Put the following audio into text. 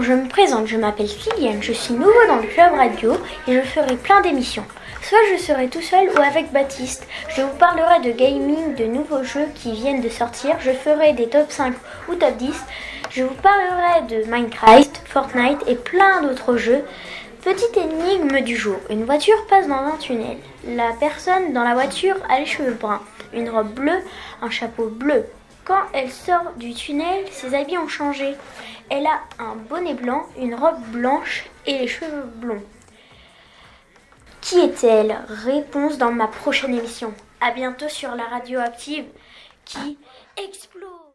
je me présente, je m'appelle Kylian, je suis nouveau dans le club radio et je ferai plein d'émissions. Soit je serai tout seul ou avec Baptiste. Je vous parlerai de gaming, de nouveaux jeux qui viennent de sortir, je ferai des top 5 ou top 10. Je vous parlerai de Minecraft, Fortnite et plein d'autres jeux. Petite énigme du jour. Une voiture passe dans un tunnel. La personne dans la voiture a les cheveux bruns, une robe bleue, un chapeau bleu. Quand elle sort du tunnel, ses habits ont changé. Elle a un bonnet blanc, une robe blanche et les cheveux blonds. Qui est-elle? Réponse dans ma prochaine émission. À bientôt sur la radio active qui explose.